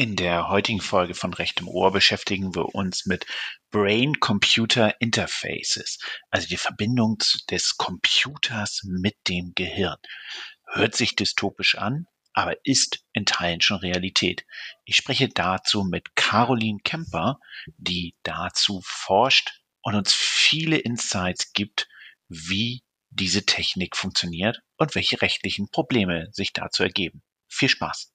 In der heutigen Folge von Recht im Ohr beschäftigen wir uns mit Brain-Computer Interfaces, also die Verbindung des Computers mit dem Gehirn. Hört sich dystopisch an, aber ist in Teilen schon Realität. Ich spreche dazu mit Caroline Kemper, die dazu forscht und uns viele Insights gibt, wie diese Technik funktioniert und welche rechtlichen Probleme sich dazu ergeben. Viel Spaß!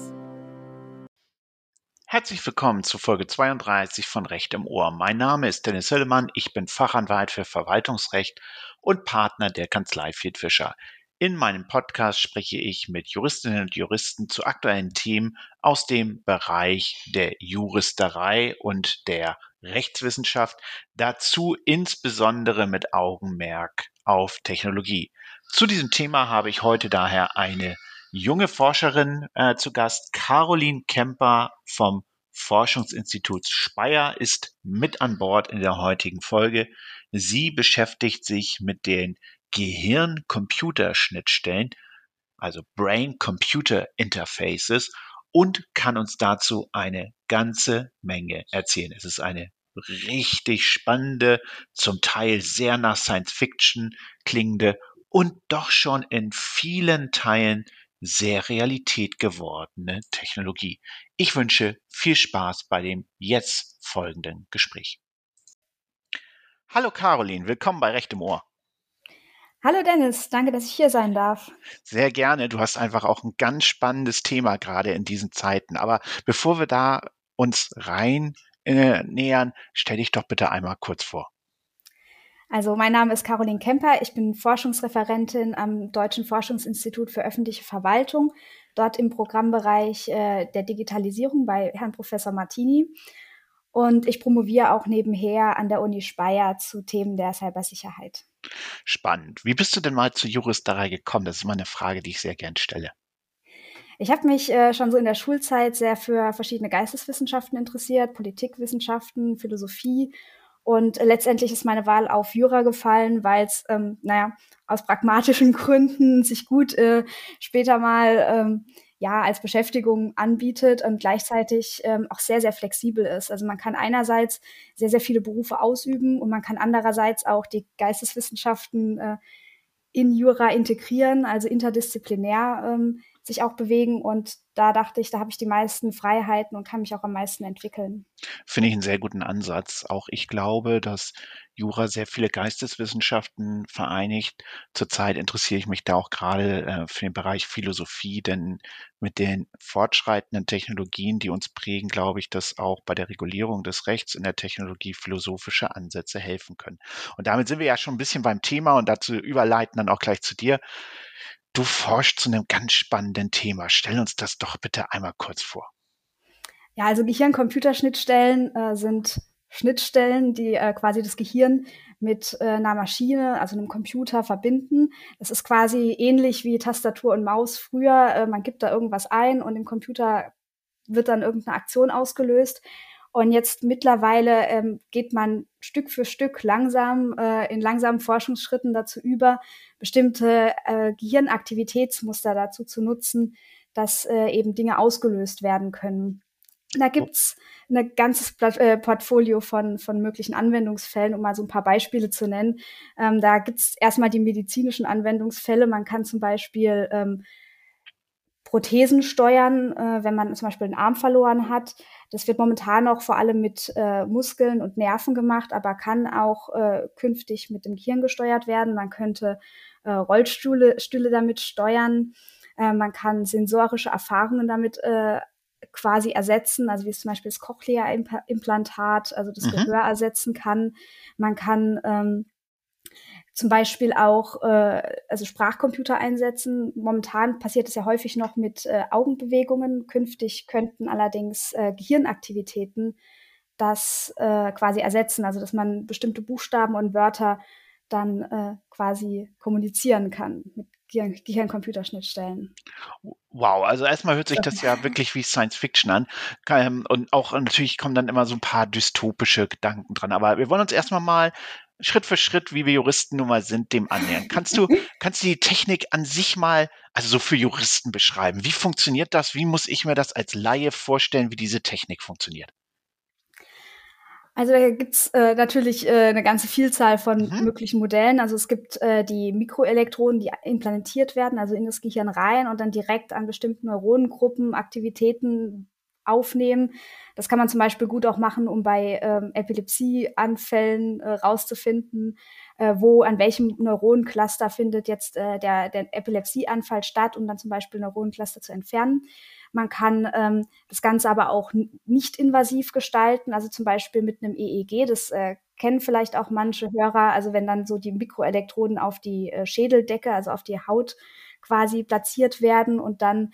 Herzlich willkommen zu Folge 32 von Recht im Ohr. Mein Name ist Dennis Hillemann, ich bin Fachanwalt für Verwaltungsrecht und Partner der Kanzlei Fiat Fischer. In meinem Podcast spreche ich mit Juristinnen und Juristen zu aktuellen Themen aus dem Bereich der Juristerei und der Rechtswissenschaft, dazu insbesondere mit Augenmerk auf Technologie. Zu diesem Thema habe ich heute daher eine junge Forscherin äh, zu Gast. Caroline Kemper vom Forschungsinstitut Speyer ist mit an Bord in der heutigen Folge. Sie beschäftigt sich mit den Gehirn-Computer-Schnittstellen, also Brain-Computer-Interfaces und kann uns dazu eine ganze Menge erzählen. Es ist eine richtig spannende, zum Teil sehr nach Science Fiction klingende und doch schon in vielen Teilen sehr Realität gewordene Technologie. Ich wünsche viel Spaß bei dem jetzt folgenden Gespräch. Hallo Caroline, willkommen bei Recht im Ohr. Hallo Dennis, danke, dass ich hier sein darf. Sehr gerne. Du hast einfach auch ein ganz spannendes Thema gerade in diesen Zeiten. Aber bevor wir da uns rein äh, nähern, stell dich doch bitte einmal kurz vor. Also mein Name ist Caroline Kemper, ich bin Forschungsreferentin am Deutschen Forschungsinstitut für öffentliche Verwaltung, dort im Programmbereich äh, der Digitalisierung bei Herrn Professor Martini. Und ich promoviere auch nebenher an der Uni Speyer zu Themen der Cybersicherheit. Spannend. Wie bist du denn mal zur Juristerei gekommen? Das ist immer eine Frage, die ich sehr gern stelle. Ich habe mich äh, schon so in der Schulzeit sehr für verschiedene Geisteswissenschaften interessiert, Politikwissenschaften, Philosophie und letztendlich ist meine Wahl auf Jura gefallen, weil es, ähm, naja, aus pragmatischen Gründen sich gut äh, später mal ähm, ja als Beschäftigung anbietet und gleichzeitig ähm, auch sehr, sehr flexibel ist. Also man kann einerseits sehr, sehr viele Berufe ausüben und man kann andererseits auch die Geisteswissenschaften äh, in Jura integrieren, also interdisziplinär ähm, sich auch bewegen. Und da dachte ich, da habe ich die meisten Freiheiten und kann mich auch am meisten entwickeln. Finde ich einen sehr guten Ansatz. Auch ich glaube, dass Jura sehr viele Geisteswissenschaften vereinigt. Zurzeit interessiere ich mich da auch gerade äh, für den Bereich Philosophie, denn mit den fortschreitenden Technologien, die uns prägen, glaube ich, dass auch bei der Regulierung des Rechts in der Technologie philosophische Ansätze helfen können. Und damit sind wir ja schon ein bisschen beim Thema und dazu überleiten dann auch gleich zu dir. Du forschst zu einem ganz spannenden Thema. Stell uns das doch bitte einmal kurz vor. Ja, also Gehirn-Computerschnittstellen äh, sind Schnittstellen, die äh, quasi das Gehirn mit äh, einer Maschine, also einem Computer verbinden. Das ist quasi ähnlich wie Tastatur und Maus früher. Äh, man gibt da irgendwas ein und im Computer wird dann irgendeine Aktion ausgelöst. Und jetzt mittlerweile ähm, geht man Stück für Stück langsam äh, in langsamen Forschungsschritten dazu über, bestimmte äh, Gehirnaktivitätsmuster dazu zu nutzen, dass äh, eben Dinge ausgelöst werden können. Da gibt's ein ganzes äh, Portfolio von, von möglichen Anwendungsfällen, um mal so ein paar Beispiele zu nennen. Ähm, da gibt's erstmal die medizinischen Anwendungsfälle. Man kann zum Beispiel ähm, Prothesen steuern, äh, wenn man zum Beispiel einen Arm verloren hat. Das wird momentan noch vor allem mit äh, Muskeln und Nerven gemacht, aber kann auch äh, künftig mit dem Gehirn gesteuert werden. Man könnte äh, Rollstühle Stühle damit steuern. Äh, man kann sensorische Erfahrungen damit äh, quasi ersetzen, also wie es zum Beispiel das Cochlea-Implantat, also das mhm. Gehör ersetzen kann. Man kann ähm, zum Beispiel auch äh, also Sprachcomputer einsetzen. Momentan passiert es ja häufig noch mit äh, Augenbewegungen. Künftig könnten allerdings äh, Gehirnaktivitäten das äh, quasi ersetzen, also dass man bestimmte Buchstaben und Wörter dann äh, quasi kommunizieren kann mit Gehirn-Computerschnittstellen. Wow, also erstmal hört sich das ja wirklich wie Science Fiction an. Ähm, und auch natürlich kommen dann immer so ein paar dystopische Gedanken dran. Aber wir wollen uns erstmal mal Schritt für Schritt, wie wir Juristen nun mal sind, dem annähern. Kannst du, kannst du die Technik an sich mal, also so für Juristen beschreiben? Wie funktioniert das? Wie muss ich mir das als Laie vorstellen, wie diese Technik funktioniert? Also da gibt's äh, natürlich äh, eine ganze Vielzahl von mhm. möglichen Modellen. Also es gibt äh, die Mikroelektroden, die implantiert werden, also in das Gehirn rein und dann direkt an bestimmten Neuronengruppen Aktivitäten aufnehmen. Das kann man zum Beispiel gut auch machen, um bei ähm, Epilepsieanfällen äh, rauszufinden, äh, wo an welchem Neuronencluster findet jetzt äh, der, der Epilepsieanfall statt, um dann zum Beispiel Neuronencluster zu entfernen. Man kann ähm, das Ganze aber auch nicht invasiv gestalten, also zum Beispiel mit einem EEG. Das äh, kennen vielleicht auch manche Hörer. Also wenn dann so die Mikroelektroden auf die äh, Schädeldecke, also auf die Haut quasi platziert werden und dann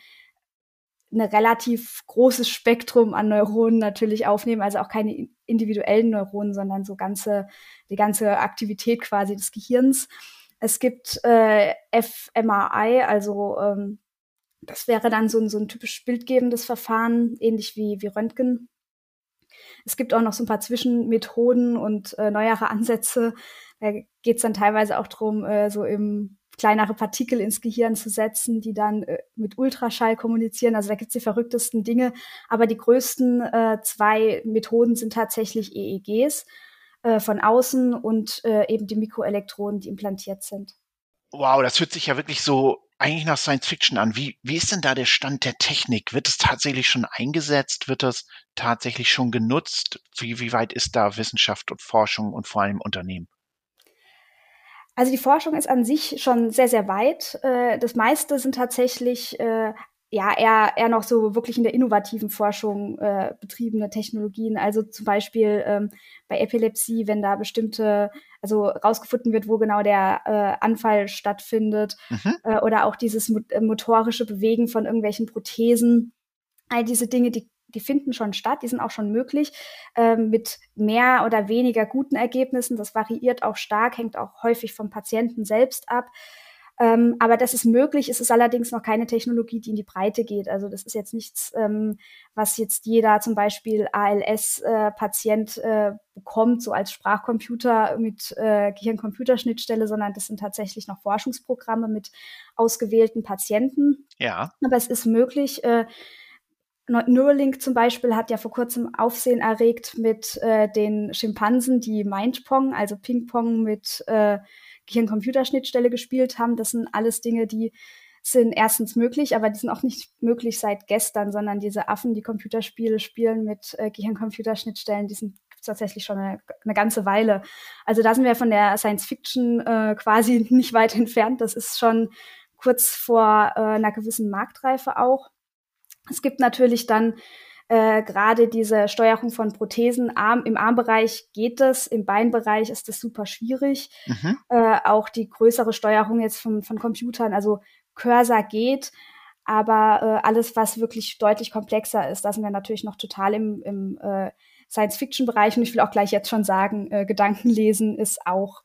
ein relativ großes Spektrum an Neuronen natürlich aufnehmen, also auch keine individuellen Neuronen, sondern so ganze, die ganze Aktivität quasi des Gehirns. Es gibt äh, fMRI, also ähm, das wäre dann so ein, so ein typisch bildgebendes Verfahren, ähnlich wie, wie Röntgen. Es gibt auch noch so ein paar Zwischenmethoden und äh, neuere Ansätze. Da geht es dann teilweise auch darum, äh, so im kleinere Partikel ins Gehirn zu setzen, die dann äh, mit Ultraschall kommunizieren. Also da gibt es die verrücktesten Dinge. Aber die größten äh, zwei Methoden sind tatsächlich EEGs äh, von außen und äh, eben die Mikroelektroden, die implantiert sind. Wow, das hört sich ja wirklich so eigentlich nach Science Fiction an. Wie, wie ist denn da der Stand der Technik? Wird es tatsächlich schon eingesetzt? Wird das tatsächlich schon genutzt? Wie, wie weit ist da Wissenschaft und Forschung und vor allem Unternehmen? Also die Forschung ist an sich schon sehr, sehr weit. Äh, das meiste sind tatsächlich äh, ja eher, eher noch so wirklich in der innovativen Forschung äh, betriebene Technologien. Also zum Beispiel ähm, bei Epilepsie, wenn da bestimmte, also rausgefunden wird, wo genau der äh, Anfall stattfindet, mhm. äh, oder auch dieses motorische Bewegen von irgendwelchen Prothesen. All diese Dinge, die die finden schon statt, die sind auch schon möglich, ähm, mit mehr oder weniger guten Ergebnissen. Das variiert auch stark, hängt auch häufig vom Patienten selbst ab. Ähm, aber das ist möglich, es ist allerdings noch keine Technologie, die in die Breite geht. Also das ist jetzt nichts, ähm, was jetzt jeder zum Beispiel ALS-Patient äh, äh, bekommt, so als Sprachcomputer mit äh, Gehirn-Computerschnittstelle, sondern das sind tatsächlich noch Forschungsprogramme mit ausgewählten Patienten. Ja. Aber es ist möglich. Äh, Neuralink zum Beispiel hat ja vor kurzem Aufsehen erregt mit äh, den Schimpansen, die Mindpong, also Ping-Pong mit äh, Gehirn-Computerschnittstelle gespielt haben. Das sind alles Dinge, die sind erstens möglich, aber die sind auch nicht möglich seit gestern, sondern diese Affen, die Computerspiele spielen mit äh, Gehirn-Computerschnittstellen, die sind tatsächlich schon eine, eine, ganze Weile. Also da sind wir von der Science Fiction äh, quasi nicht weit entfernt. Das ist schon kurz vor äh, einer gewissen Marktreife auch. Es gibt natürlich dann äh, gerade diese Steuerung von Prothesen. Arm, Im Armbereich geht das, im Beinbereich ist das super schwierig. Mhm. Äh, auch die größere Steuerung jetzt von, von Computern, also Cursor geht, aber äh, alles, was wirklich deutlich komplexer ist, da sind wir natürlich noch total im, im äh, Science-Fiction-Bereich. Und ich will auch gleich jetzt schon sagen, äh, Gedankenlesen ist auch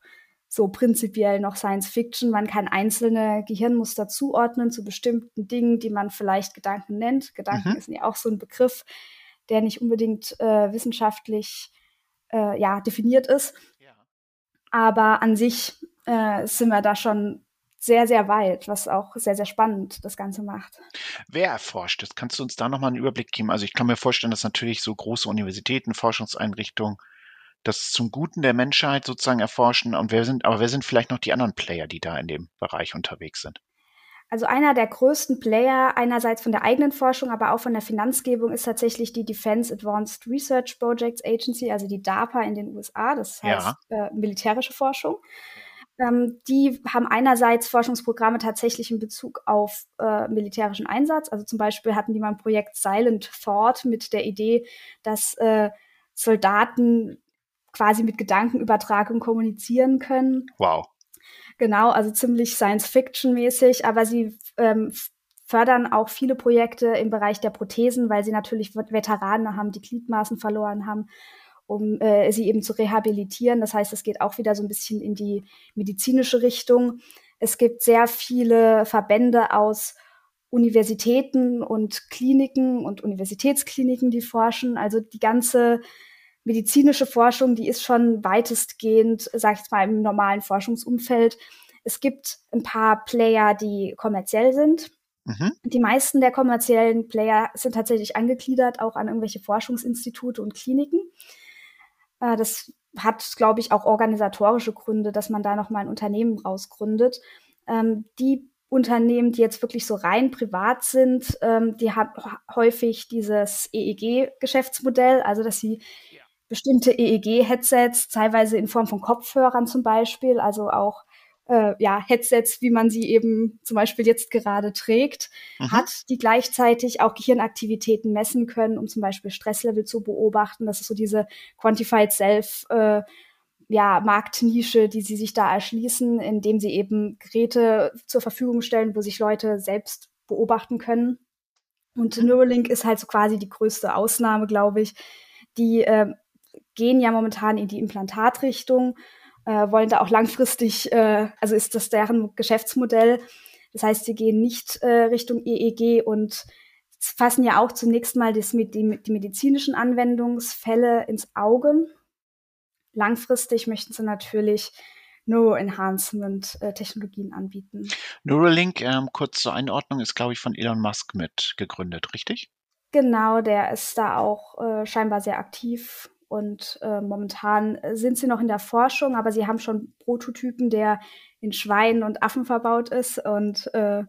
so prinzipiell noch Science Fiction. Man kann einzelne Gehirnmuster zuordnen zu bestimmten Dingen, die man vielleicht Gedanken nennt. Gedanken mhm. ist ja auch so ein Begriff, der nicht unbedingt äh, wissenschaftlich äh, ja, definiert ist. Ja. Aber an sich äh, sind wir da schon sehr, sehr weit, was auch sehr, sehr spannend das Ganze macht. Wer erforscht das? Kannst du uns da nochmal einen Überblick geben? Also ich kann mir vorstellen, dass natürlich so große Universitäten, Forschungseinrichtungen das zum Guten der Menschheit sozusagen erforschen. Und wer sind, aber wer sind vielleicht noch die anderen Player, die da in dem Bereich unterwegs sind? Also einer der größten Player, einerseits von der eigenen Forschung, aber auch von der Finanzgebung, ist tatsächlich die Defense Advanced Research Projects Agency, also die DARPA in den USA, das heißt ja. äh, militärische Forschung. Ähm, die haben einerseits Forschungsprogramme tatsächlich in Bezug auf äh, militärischen Einsatz. Also zum Beispiel hatten die mal ein Projekt Silent Thought mit der Idee, dass äh, Soldaten quasi mit Gedankenübertragung kommunizieren können. Wow. Genau, also ziemlich Science-Fiction-mäßig, aber sie ähm, fördern auch viele Projekte im Bereich der Prothesen, weil sie natürlich Veteranen haben, die Gliedmaßen verloren haben, um äh, sie eben zu rehabilitieren. Das heißt, es geht auch wieder so ein bisschen in die medizinische Richtung. Es gibt sehr viele Verbände aus Universitäten und Kliniken und Universitätskliniken, die forschen. Also die ganze medizinische Forschung, die ist schon weitestgehend, sag ich mal, im normalen Forschungsumfeld. Es gibt ein paar Player, die kommerziell sind. Mhm. Die meisten der kommerziellen Player sind tatsächlich angegliedert, auch an irgendwelche Forschungsinstitute und Kliniken. Äh, das hat, glaube ich, auch organisatorische Gründe, dass man da nochmal ein Unternehmen rausgründet. Ähm, die Unternehmen, die jetzt wirklich so rein privat sind, ähm, die haben häufig dieses EEG-Geschäftsmodell, also dass sie. Bestimmte EEG-Headsets, teilweise in Form von Kopfhörern zum Beispiel, also auch äh, ja, Headsets, wie man sie eben zum Beispiel jetzt gerade trägt, mhm. hat, die gleichzeitig auch Gehirnaktivitäten messen können, um zum Beispiel Stresslevel zu beobachten. Das ist so diese Quantified Self äh, ja, Marktnische, die sie sich da erschließen, indem sie eben Geräte zur Verfügung stellen, wo sich Leute selbst beobachten können. Und mhm. Neuralink ist halt so quasi die größte Ausnahme, glaube ich. Die äh, gehen ja momentan in die Implantatrichtung, äh, wollen da auch langfristig, äh, also ist das deren Geschäftsmodell. Das heißt, sie gehen nicht äh, Richtung EEG und fassen ja auch zunächst mal das, die, die medizinischen Anwendungsfälle ins Auge langfristig möchten sie natürlich Neuroenhancement-Technologien äh, anbieten. Neuralink, ähm, kurz zur Einordnung, ist, glaube ich, von Elon Musk mit gegründet, richtig? Genau, der ist da auch äh, scheinbar sehr aktiv und äh, momentan sind sie noch in der Forschung, aber sie haben schon Prototypen, der in Schweinen und Affen verbaut ist und äh,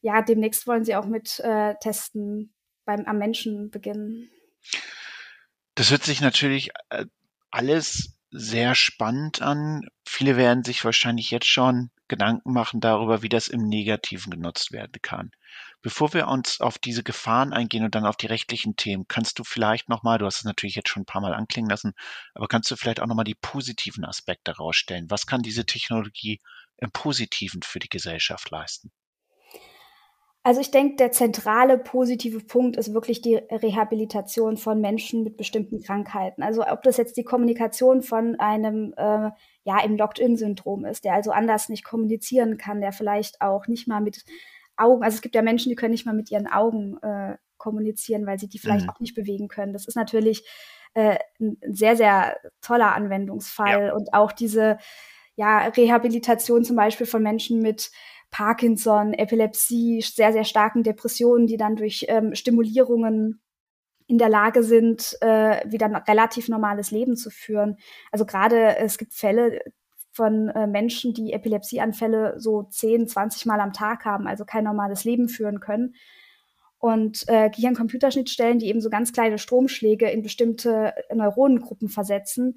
ja, demnächst wollen sie auch mit äh, Testen beim am Menschen beginnen. Das hört sich natürlich äh, alles sehr spannend an. Viele werden sich wahrscheinlich jetzt schon Gedanken machen darüber, wie das im Negativen genutzt werden kann. Bevor wir uns auf diese Gefahren eingehen und dann auf die rechtlichen Themen, kannst du vielleicht nochmal, du hast es natürlich jetzt schon ein paar Mal anklingen lassen, aber kannst du vielleicht auch nochmal die positiven Aspekte herausstellen? Was kann diese Technologie im Positiven für die Gesellschaft leisten? Also ich denke, der zentrale positive Punkt ist wirklich die Rehabilitation von Menschen mit bestimmten Krankheiten. Also ob das jetzt die Kommunikation von einem äh, ja im Locked-in-Syndrom ist, der also anders nicht kommunizieren kann, der vielleicht auch nicht mal mit Augen, also es gibt ja Menschen, die können nicht mal mit ihren Augen äh, kommunizieren, weil sie die vielleicht mhm. auch nicht bewegen können. Das ist natürlich äh, ein sehr, sehr toller Anwendungsfall ja. und auch diese ja, Rehabilitation zum Beispiel von Menschen mit Parkinson, Epilepsie, sehr, sehr starken Depressionen, die dann durch ähm, Stimulierungen in der Lage sind, äh, wieder ein relativ normales Leben zu führen. Also gerade es gibt Fälle von äh, Menschen, die Epilepsieanfälle so 10, 20 Mal am Tag haben, also kein normales Leben führen können. Und äh, Gehirn-Computerschnittstellen, die eben so ganz kleine Stromschläge in bestimmte Neuronengruppen versetzen,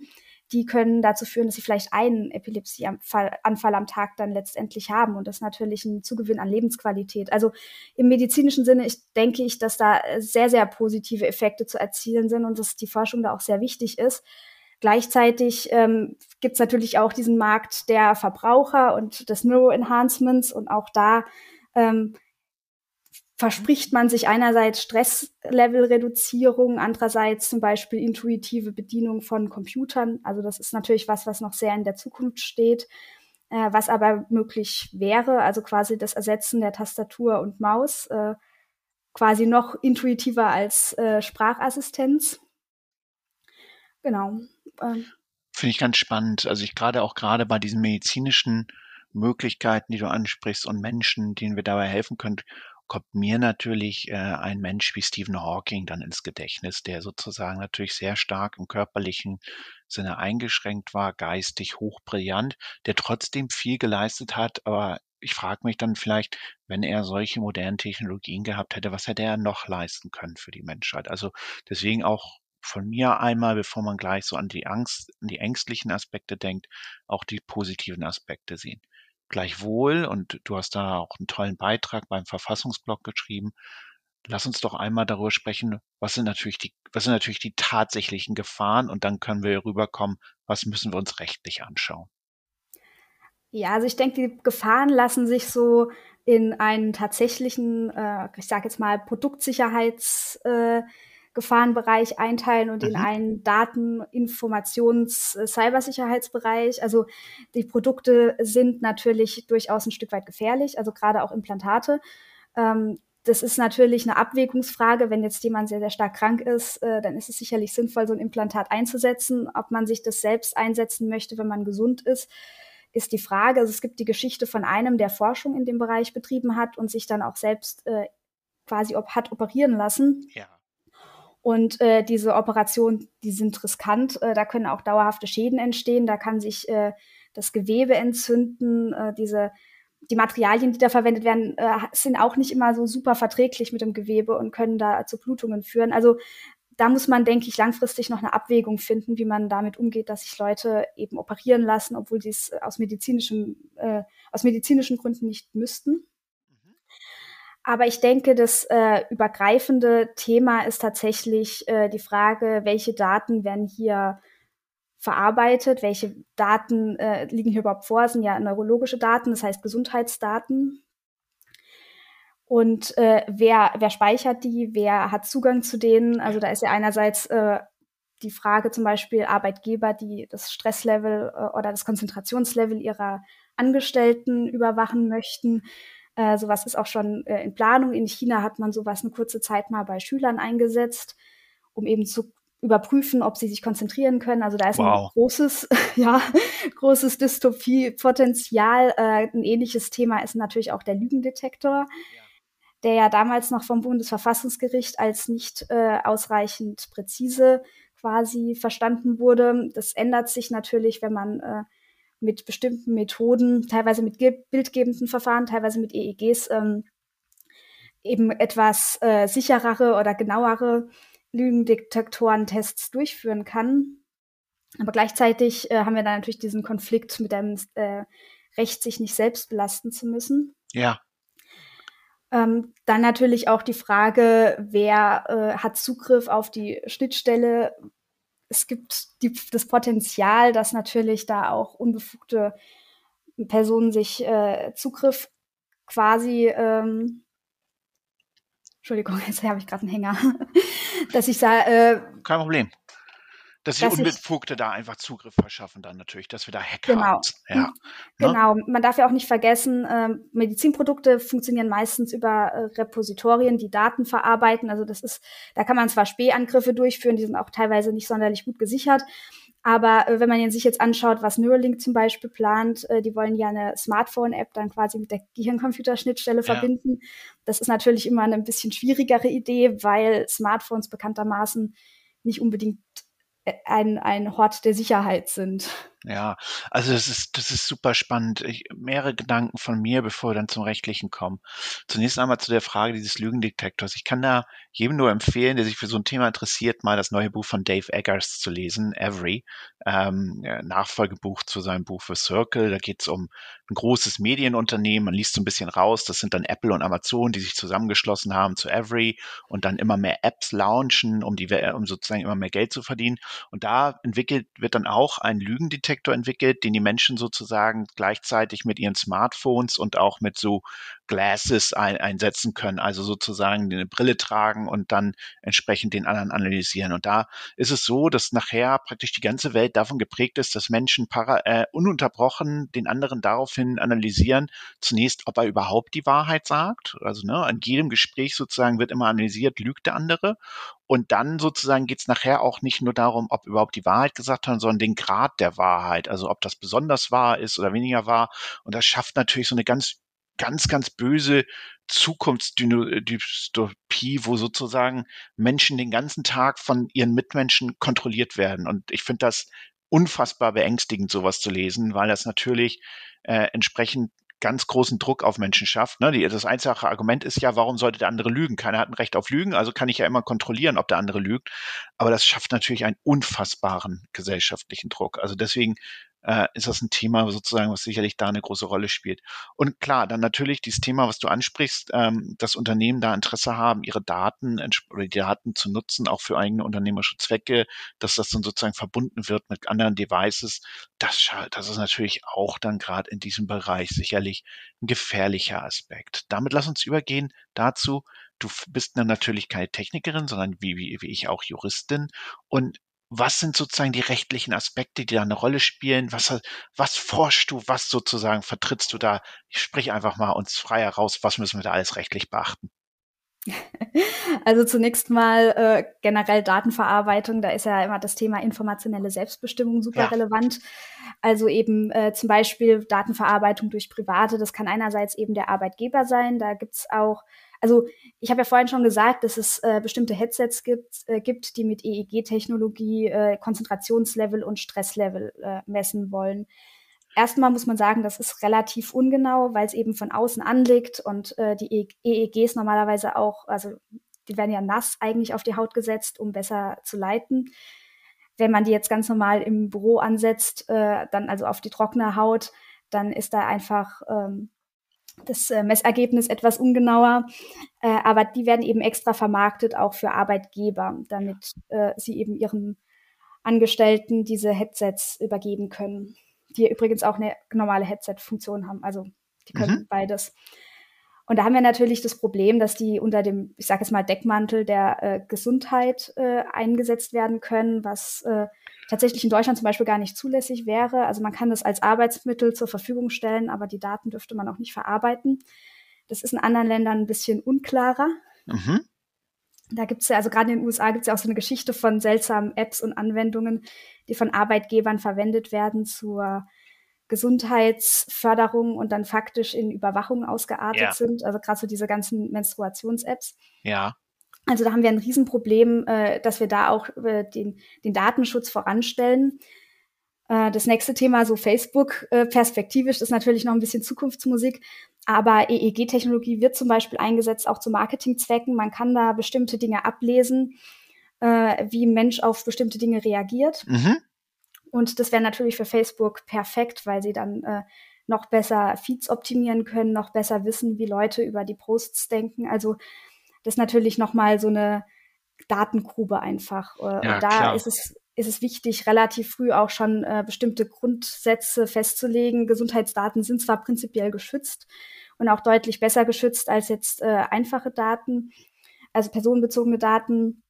die können dazu führen, dass sie vielleicht einen Epilepsieanfall am Tag dann letztendlich haben. Und das ist natürlich ein Zugewinn an Lebensqualität. Also im medizinischen Sinne ich, denke ich, dass da sehr, sehr positive Effekte zu erzielen sind und dass die Forschung da auch sehr wichtig ist. Gleichzeitig ähm, gibt es natürlich auch diesen Markt der Verbraucher und des Neuroenhancements und auch da ähm, verspricht man sich einerseits Stresslevelreduzierung, andererseits zum Beispiel intuitive Bedienung von Computern. Also das ist natürlich was, was noch sehr in der Zukunft steht, äh, was aber möglich wäre, also quasi das Ersetzen der Tastatur und Maus, äh, quasi noch intuitiver als äh, Sprachassistenz. Genau. Ähm. Finde ich ganz spannend. Also ich gerade auch gerade bei diesen medizinischen Möglichkeiten, die du ansprichst und Menschen, denen wir dabei helfen können, kommt mir natürlich äh, ein Mensch wie Stephen Hawking dann ins Gedächtnis, der sozusagen natürlich sehr stark im körperlichen Sinne eingeschränkt war, geistig hochbrillant, der trotzdem viel geleistet hat, aber ich frage mich dann vielleicht, wenn er solche modernen Technologien gehabt hätte, was hätte er noch leisten können für die Menschheit? Also deswegen auch von mir einmal, bevor man gleich so an die Angst, an die ängstlichen Aspekte denkt, auch die positiven Aspekte sehen. Gleichwohl, und du hast da auch einen tollen Beitrag beim Verfassungsblog geschrieben, lass uns doch einmal darüber sprechen, was sind natürlich die, was sind natürlich die tatsächlichen Gefahren und dann können wir rüberkommen, was müssen wir uns rechtlich anschauen. Ja, also ich denke, die Gefahren lassen sich so in einen tatsächlichen, äh, ich sage jetzt mal, Produktsicherheitsgefahrenbereich äh, einteilen und mhm. in einen Daten-, Informations-, Cybersicherheitsbereich. Also die Produkte sind natürlich durchaus ein Stück weit gefährlich, also gerade auch Implantate. Ähm, das ist natürlich eine Abwägungsfrage. Wenn jetzt jemand sehr, sehr stark krank ist, äh, dann ist es sicherlich sinnvoll, so ein Implantat einzusetzen. Ob man sich das selbst einsetzen möchte, wenn man gesund ist, ist die Frage. Also es gibt die Geschichte von einem, der Forschung in dem Bereich betrieben hat und sich dann auch selbst äh, quasi ob, hat operieren lassen. Ja. Und äh, diese Operationen, die sind riskant. Äh, da können auch dauerhafte Schäden entstehen. Da kann sich äh, das Gewebe entzünden. Äh, diese die Materialien, die da verwendet werden, äh, sind auch nicht immer so super verträglich mit dem Gewebe und können da zu Blutungen führen. Also da muss man, denke ich, langfristig noch eine Abwägung finden, wie man damit umgeht, dass sich Leute eben operieren lassen, obwohl sie es aus äh, aus medizinischen Gründen nicht müssten. Aber ich denke, das äh, übergreifende Thema ist tatsächlich äh, die Frage, welche Daten werden hier verarbeitet, welche Daten äh, liegen hier überhaupt vor, das sind ja neurologische Daten, das heißt Gesundheitsdaten. Und äh, wer, wer speichert die, wer hat Zugang zu denen? Also da ist ja einerseits äh, die Frage zum Beispiel Arbeitgeber, die das Stresslevel äh, oder das Konzentrationslevel ihrer Angestellten überwachen möchten. Äh, sowas ist auch schon äh, in Planung. In China hat man sowas eine kurze Zeit mal bei Schülern eingesetzt, um eben zu überprüfen, ob sie sich konzentrieren können. Also da ist wow. ein großes, ja, großes Dystopie-Potenzial. Äh, ein ähnliches Thema ist natürlich auch der Lügendetektor. Ja der ja damals noch vom Bundesverfassungsgericht als nicht äh, ausreichend präzise quasi verstanden wurde. Das ändert sich natürlich, wenn man äh, mit bestimmten Methoden, teilweise mit bildgebenden Verfahren, teilweise mit EEGs, ähm, eben etwas äh, sicherere oder genauere Lügendetektorentests durchführen kann. Aber gleichzeitig äh, haben wir dann natürlich diesen Konflikt mit dem äh, Recht, sich nicht selbst belasten zu müssen. Ja. Ähm, dann natürlich auch die Frage, wer äh, hat Zugriff auf die Schnittstelle. Es gibt die, das Potenzial, dass natürlich da auch unbefugte Personen sich äh, Zugriff quasi, ähm, Entschuldigung, jetzt habe ich gerade einen Hänger, dass ich sage. Äh, Kein Problem dass sich Unbefugte da einfach Zugriff verschaffen dann natürlich, dass wir da Hacker genau. haben. Ja. Ne? Genau, man darf ja auch nicht vergessen, äh, Medizinprodukte funktionieren meistens über äh, Repositorien, die Daten verarbeiten. Also das ist, da kann man zwar Spähangriffe durchführen, die sind auch teilweise nicht sonderlich gut gesichert. Aber äh, wenn man sich jetzt anschaut, was Neuralink zum Beispiel plant, äh, die wollen ja eine Smartphone-App dann quasi mit der Gehirncomputerschnittstelle ja. verbinden. Das ist natürlich immer eine ein bisschen schwierigere Idee, weil Smartphones bekanntermaßen nicht unbedingt ein, ein Hort der Sicherheit sind. Ja, also das ist, das ist super spannend. Ich, mehrere Gedanken von mir, bevor wir dann zum Rechtlichen kommen. Zunächst einmal zu der Frage dieses Lügendetektors. Ich kann da jedem nur empfehlen, der sich für so ein Thema interessiert, mal das neue Buch von Dave Eggers zu lesen, Every, ähm, Nachfolgebuch zu seinem Buch für Circle. Da geht es um ein großes Medienunternehmen. Man liest so ein bisschen raus. Das sind dann Apple und Amazon, die sich zusammengeschlossen haben zu Every und dann immer mehr Apps launchen, um die, um sozusagen immer mehr Geld zu verdienen. Und da entwickelt wird dann auch ein Lügendetektor Detektor entwickelt, den die Menschen sozusagen gleichzeitig mit ihren Smartphones und auch mit so Glasses ein, einsetzen können, also sozusagen eine Brille tragen und dann entsprechend den anderen analysieren. Und da ist es so, dass nachher praktisch die ganze Welt davon geprägt ist, dass Menschen para, äh, ununterbrochen den anderen daraufhin analysieren, zunächst, ob er überhaupt die Wahrheit sagt. Also ne, an jedem Gespräch sozusagen wird immer analysiert, lügt der andere. Und dann sozusagen geht es nachher auch nicht nur darum, ob überhaupt die Wahrheit gesagt haben, sondern den Grad der Wahrheit, also ob das besonders wahr ist oder weniger wahr. Und das schafft natürlich so eine ganz ganz, ganz böse Zukunftsdystopie, wo sozusagen Menschen den ganzen Tag von ihren Mitmenschen kontrolliert werden. Und ich finde das unfassbar beängstigend, sowas zu lesen, weil das natürlich äh, entsprechend ganz großen Druck auf Menschen schafft. Ne? Das einfache Argument ist ja, warum sollte der andere lügen? Keiner hat ein Recht auf Lügen, also kann ich ja immer kontrollieren, ob der andere lügt. Aber das schafft natürlich einen unfassbaren gesellschaftlichen Druck. Also deswegen äh, ist das ein Thema sozusagen, was sicherlich da eine große Rolle spielt. Und klar, dann natürlich dieses Thema, was du ansprichst, ähm, dass Unternehmen da Interesse haben, ihre Daten oder die Daten zu nutzen, auch für eigene unternehmerische Zwecke, dass das dann sozusagen verbunden wird mit anderen Devices. Das, das ist natürlich auch dann gerade in diesem Bereich sicherlich ein gefährlicher Aspekt. Damit lass uns übergehen dazu, du bist dann natürlich keine Technikerin, sondern wie, wie, wie ich auch Juristin. Und was sind sozusagen die rechtlichen Aspekte, die da eine Rolle spielen? Was, was forschst du? Was sozusagen vertrittst du da? Sprich einfach mal uns frei heraus. Was müssen wir da alles rechtlich beachten? Also zunächst mal äh, generell Datenverarbeitung, da ist ja immer das Thema informationelle Selbstbestimmung super ja. relevant. Also eben äh, zum Beispiel Datenverarbeitung durch Private, das kann einerseits eben der Arbeitgeber sein, da gibt's auch also ich habe ja vorhin schon gesagt, dass es äh, bestimmte Headsets gibt, äh, gibt, die mit EEG-Technologie äh, Konzentrationslevel und Stresslevel äh, messen wollen. Erstmal muss man sagen, das ist relativ ungenau, weil es eben von außen anliegt und äh, die EEGs normalerweise auch, also die werden ja nass eigentlich auf die Haut gesetzt, um besser zu leiten. Wenn man die jetzt ganz normal im Büro ansetzt, äh, dann also auf die trockene Haut, dann ist da einfach ähm, das äh, Messergebnis etwas ungenauer, äh, aber die werden eben extra vermarktet auch für Arbeitgeber, damit äh, sie eben ihren Angestellten diese Headsets übergeben können, die übrigens auch eine normale Headset-Funktion haben. Also die können mhm. beides. Und da haben wir natürlich das Problem, dass die unter dem, ich sage jetzt mal, Deckmantel der äh, Gesundheit äh, eingesetzt werden können, was äh, tatsächlich in Deutschland zum Beispiel gar nicht zulässig wäre. Also man kann das als Arbeitsmittel zur Verfügung stellen, aber die Daten dürfte man auch nicht verarbeiten. Das ist in anderen Ländern ein bisschen unklarer. Mhm. Da gibt es ja, also gerade in den USA gibt es ja auch so eine Geschichte von seltsamen Apps und Anwendungen, die von Arbeitgebern verwendet werden zur Gesundheitsförderung und dann faktisch in Überwachung ausgeartet ja. sind. Also gerade so diese ganzen Menstruations-Apps. Ja. Also da haben wir ein Riesenproblem, äh, dass wir da auch äh, den, den Datenschutz voranstellen. Äh, das nächste Thema, so Facebook, äh, perspektivisch, ist natürlich noch ein bisschen Zukunftsmusik. Aber EEG-Technologie wird zum Beispiel eingesetzt, auch zu Marketingzwecken. Man kann da bestimmte Dinge ablesen, äh, wie ein Mensch auf bestimmte Dinge reagiert. Mhm. Und das wäre natürlich für Facebook perfekt, weil sie dann äh, noch besser Feeds optimieren können, noch besser wissen, wie Leute über die Posts denken. Also das ist natürlich nochmal so eine Datengrube einfach. Äh, ja, und da klar. ist es, ist es wichtig, relativ früh auch schon äh, bestimmte Grundsätze festzulegen. Gesundheitsdaten sind zwar prinzipiell geschützt und auch deutlich besser geschützt als jetzt äh, einfache Daten, also personenbezogene Daten.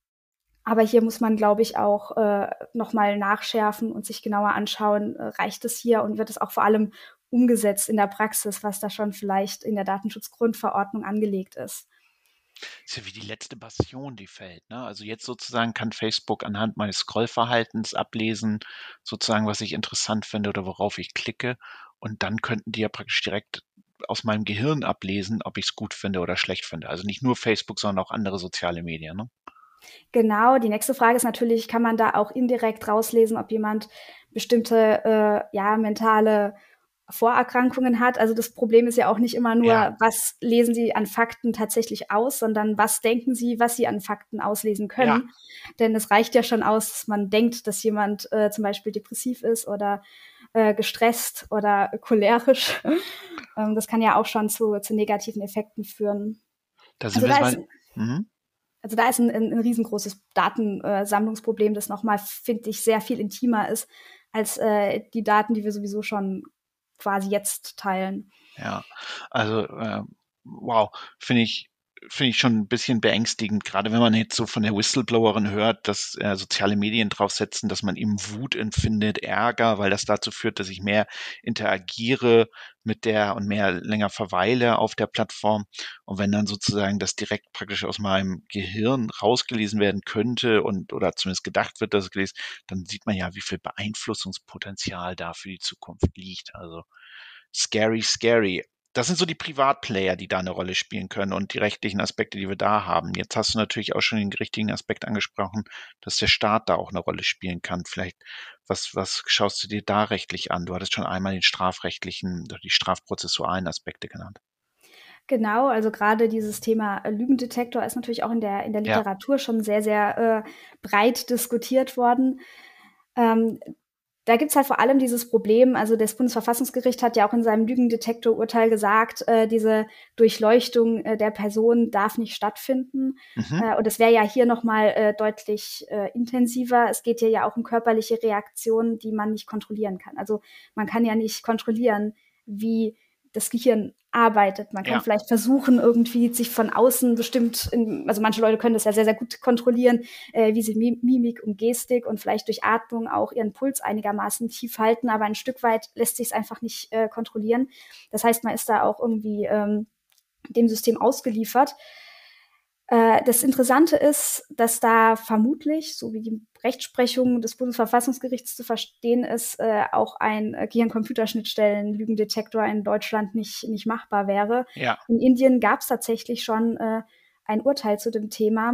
Aber hier muss man, glaube ich, auch äh, nochmal nachschärfen und sich genauer anschauen, äh, reicht es hier und wird es auch vor allem umgesetzt in der Praxis, was da schon vielleicht in der Datenschutzgrundverordnung angelegt ist. Ist ja wie die letzte Bastion, die fällt. Ne? Also jetzt sozusagen kann Facebook anhand meines Scrollverhaltens ablesen, sozusagen, was ich interessant finde oder worauf ich klicke. Und dann könnten die ja praktisch direkt aus meinem Gehirn ablesen, ob ich es gut finde oder schlecht finde. Also nicht nur Facebook, sondern auch andere soziale Medien. Ne? Genau, die nächste Frage ist natürlich, kann man da auch indirekt rauslesen, ob jemand bestimmte äh, ja, mentale Vorerkrankungen hat. Also das Problem ist ja auch nicht immer nur, ja. was lesen Sie an Fakten tatsächlich aus, sondern was denken Sie, was Sie an Fakten auslesen können. Ja. Denn es reicht ja schon aus, dass man denkt, dass jemand äh, zum Beispiel depressiv ist oder äh, gestresst oder cholerisch. ähm, das kann ja auch schon zu, zu negativen Effekten führen. Das also, da ist, mhm. Also da ist ein, ein, ein riesengroßes Datensammlungsproblem, das nochmal, finde ich, sehr viel intimer ist als äh, die Daten, die wir sowieso schon quasi jetzt teilen. Ja, also äh, wow, finde ich finde ich schon ein bisschen beängstigend, gerade wenn man jetzt so von der Whistleblowerin hört, dass äh, soziale Medien draufsetzen, dass man eben Wut empfindet, Ärger, weil das dazu führt, dass ich mehr interagiere mit der und mehr länger verweile auf der Plattform. Und wenn dann sozusagen das direkt praktisch aus meinem Gehirn rausgelesen werden könnte und oder zumindest gedacht wird, dass es gelesen, dann sieht man ja, wie viel Beeinflussungspotenzial da für die Zukunft liegt. Also scary, scary das sind so die Privatplayer, die da eine Rolle spielen können und die rechtlichen Aspekte, die wir da haben. Jetzt hast du natürlich auch schon den richtigen Aspekt angesprochen, dass der Staat da auch eine Rolle spielen kann. Vielleicht, was, was schaust du dir da rechtlich an? Du hattest schon einmal den strafrechtlichen, die strafprozessualen Aspekte genannt. Genau, also gerade dieses Thema Lügendetektor ist natürlich auch in der, in der Literatur ja. schon sehr, sehr äh, breit diskutiert worden. Ähm, da gibt's halt vor allem dieses Problem, also das Bundesverfassungsgericht hat ja auch in seinem Lügendetektorurteil gesagt, äh, diese Durchleuchtung äh, der Person darf nicht stattfinden. Mhm. Äh, und es wäre ja hier nochmal äh, deutlich äh, intensiver. Es geht hier ja auch um körperliche Reaktionen, die man nicht kontrollieren kann. Also man kann ja nicht kontrollieren, wie das Gehirn arbeitet. Man kann ja. vielleicht versuchen, irgendwie sich von außen bestimmt, in, also manche Leute können das ja sehr, sehr gut kontrollieren, äh, wie sie Mimik und Gestik und vielleicht durch Atmung auch ihren Puls einigermaßen tief halten, aber ein Stück weit lässt sich es einfach nicht äh, kontrollieren. Das heißt, man ist da auch irgendwie ähm, dem System ausgeliefert. Äh, das Interessante ist, dass da vermutlich, so wie die Rechtsprechung des Bundesverfassungsgerichts zu verstehen ist, äh, auch ein äh, Gehirn-Computerschnittstellen-Lügendetektor in Deutschland nicht, nicht machbar wäre. Ja. In Indien gab es tatsächlich schon äh, ein Urteil zu dem Thema.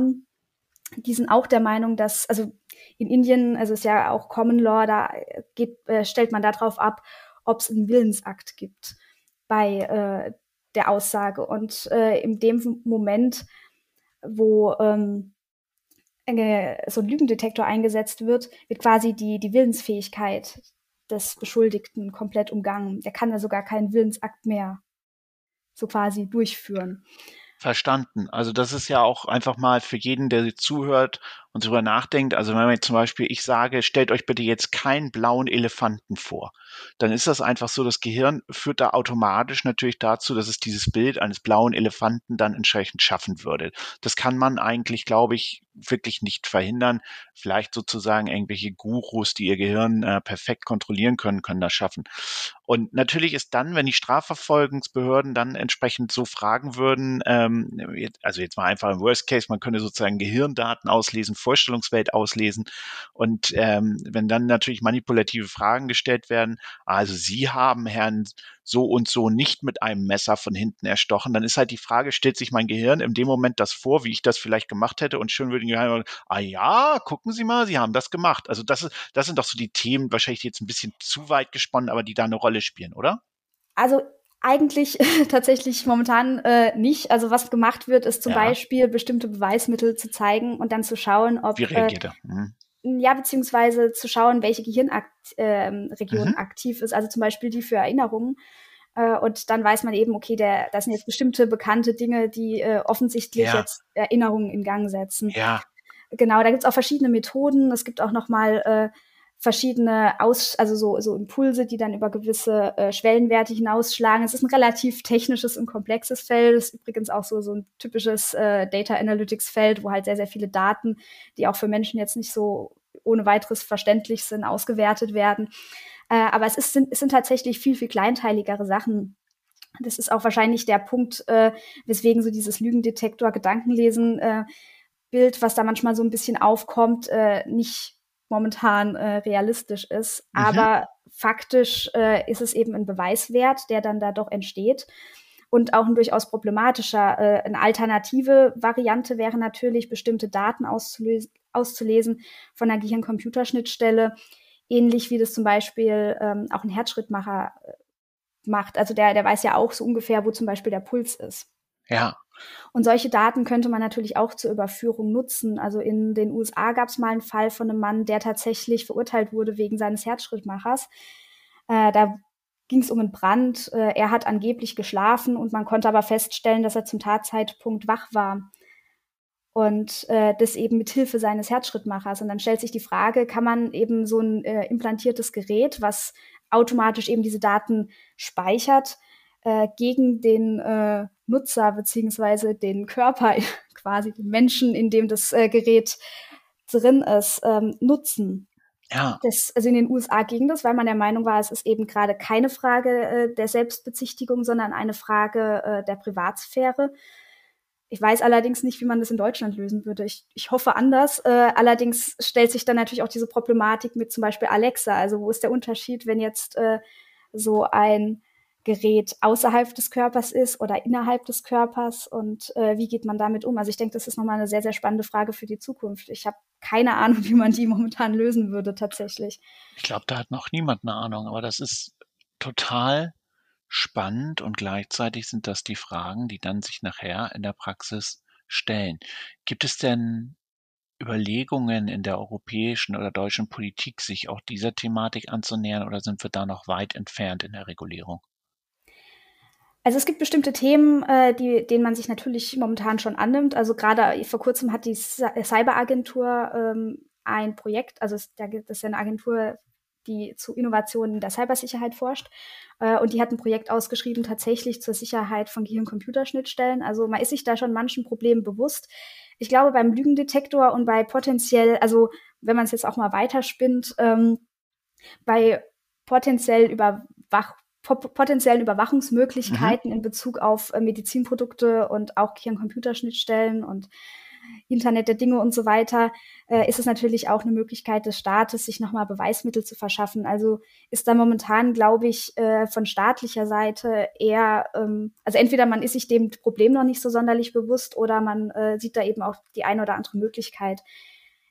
Die sind auch der Meinung, dass, also in Indien, also ist ja auch Common Law, da geht, äh, stellt man darauf ab, ob es einen Willensakt gibt bei äh, der Aussage. Und äh, in dem Moment wo ähm, so ein Lügendetektor eingesetzt wird, wird quasi die, die Willensfähigkeit des Beschuldigten komplett umgangen. Der kann da sogar keinen Willensakt mehr so quasi durchführen. Verstanden. Also das ist ja auch einfach mal für jeden, der zuhört und darüber nachdenkt. Also wenn man jetzt zum Beispiel, ich sage, stellt euch bitte jetzt keinen blauen Elefanten vor, dann ist das einfach so, das Gehirn führt da automatisch natürlich dazu, dass es dieses Bild eines blauen Elefanten dann entsprechend schaffen würde. Das kann man eigentlich, glaube ich, wirklich nicht verhindern. Vielleicht sozusagen irgendwelche Gurus, die ihr Gehirn äh, perfekt kontrollieren können, können das schaffen. Und natürlich ist dann, wenn die Strafverfolgungsbehörden dann entsprechend so fragen würden, ähm, also jetzt mal einfach im Worst Case, man könnte sozusagen Gehirndaten auslesen, Vorstellungswelt auslesen. Und ähm, wenn dann natürlich manipulative Fragen gestellt werden, also Sie haben Herrn so und so nicht mit einem Messer von hinten erstochen, dann ist halt die Frage, stellt sich mein Gehirn in dem Moment das vor, wie ich das vielleicht gemacht hätte und schön würde ich sagen, ah ja, gucken Sie mal, Sie haben das gemacht. Also das, ist, das sind doch so die Themen, wahrscheinlich jetzt ein bisschen zu weit gesponnen, aber die da eine Rolle spielen, oder? Also eigentlich tatsächlich momentan äh, nicht. Also was gemacht wird, ist zum ja. Beispiel bestimmte Beweismittel zu zeigen und dann zu schauen, ob Wie reagiert er? Mhm. Ja, beziehungsweise zu schauen, welche Gehirnregion mhm. aktiv ist. Also zum Beispiel die für Erinnerungen. Äh, und dann weiß man eben, okay, der, das sind jetzt bestimmte bekannte Dinge, die äh, offensichtlich ja. jetzt Erinnerungen in Gang setzen. Ja. Genau, da gibt's auch verschiedene Methoden. Es gibt auch noch mal äh, verschiedene Aus, also so, so Impulse, die dann über gewisse äh, Schwellenwerte hinausschlagen. Es ist ein relativ technisches und komplexes Feld. Es ist übrigens auch so, so ein typisches äh, Data Analytics Feld, wo halt sehr, sehr viele Daten, die auch für Menschen jetzt nicht so ohne weiteres verständlich sind, ausgewertet werden. Äh, aber es, ist, sind, es sind tatsächlich viel, viel kleinteiligere Sachen. Das ist auch wahrscheinlich der Punkt, äh, weswegen so dieses Lügendetektor-Gedankenlesen äh, was da manchmal so ein bisschen aufkommt, äh, nicht momentan äh, realistisch ist. Mhm. Aber faktisch äh, ist es eben ein Beweiswert, der dann da doch entsteht. Und auch ein durchaus problematischer, äh, eine alternative Variante wäre natürlich, bestimmte Daten auszulesen von einer Gehirn-Computerschnittstelle, ähnlich wie das zum Beispiel ähm, auch ein Herzschrittmacher äh, macht. Also der, der weiß ja auch so ungefähr, wo zum Beispiel der Puls ist. Ja. Und solche Daten könnte man natürlich auch zur Überführung nutzen. Also in den USA gab es mal einen Fall von einem Mann, der tatsächlich verurteilt wurde wegen seines Herzschrittmachers. Äh, da ging es um einen Brand. Äh, er hat angeblich geschlafen und man konnte aber feststellen, dass er zum Tatzeitpunkt wach war. Und äh, das eben mit Hilfe seines Herzschrittmachers. Und dann stellt sich die Frage, kann man eben so ein äh, implantiertes Gerät, was automatisch eben diese Daten speichert, äh, gegen den äh, Nutzer beziehungsweise den Körper, quasi den Menschen, in dem das äh, Gerät drin ist, ähm, nutzen. Ja. Das, also in den USA ging das, weil man der Meinung war, es ist eben gerade keine Frage äh, der Selbstbezichtigung, sondern eine Frage äh, der Privatsphäre. Ich weiß allerdings nicht, wie man das in Deutschland lösen würde. Ich, ich hoffe anders. Äh, allerdings stellt sich dann natürlich auch diese Problematik mit zum Beispiel Alexa. Also wo ist der Unterschied, wenn jetzt äh, so ein Gerät außerhalb des Körpers ist oder innerhalb des Körpers und äh, wie geht man damit um? Also ich denke, das ist nochmal eine sehr, sehr spannende Frage für die Zukunft. Ich habe keine Ahnung, wie man die momentan lösen würde tatsächlich. Ich glaube, da hat noch niemand eine Ahnung, aber das ist total spannend und gleichzeitig sind das die Fragen, die dann sich nachher in der Praxis stellen. Gibt es denn Überlegungen in der europäischen oder deutschen Politik, sich auch dieser Thematik anzunähern oder sind wir da noch weit entfernt in der Regulierung? Also es gibt bestimmte Themen, äh, die, denen man sich natürlich momentan schon annimmt. Also gerade vor kurzem hat die Cyberagentur ähm, ein Projekt, also es, da gibt es ja eine Agentur, die zu Innovationen der Cybersicherheit forscht. Äh, und die hat ein Projekt ausgeschrieben, tatsächlich zur Sicherheit von Gehirn-Computerschnittstellen. Also man ist sich da schon manchen Problemen bewusst. Ich glaube, beim Lügendetektor und bei potenziell, also wenn man es jetzt auch mal weiterspinnt, ähm, bei potenziell überwach potenziellen Überwachungsmöglichkeiten mhm. in Bezug auf äh, Medizinprodukte und auch Gehirn-Computerschnittstellen und Internet der Dinge und so weiter, äh, ist es natürlich auch eine Möglichkeit des Staates, sich nochmal Beweismittel zu verschaffen. Also ist da momentan, glaube ich, äh, von staatlicher Seite eher, ähm, also entweder man ist sich dem Problem noch nicht so sonderlich bewusst oder man äh, sieht da eben auch die eine oder andere Möglichkeit.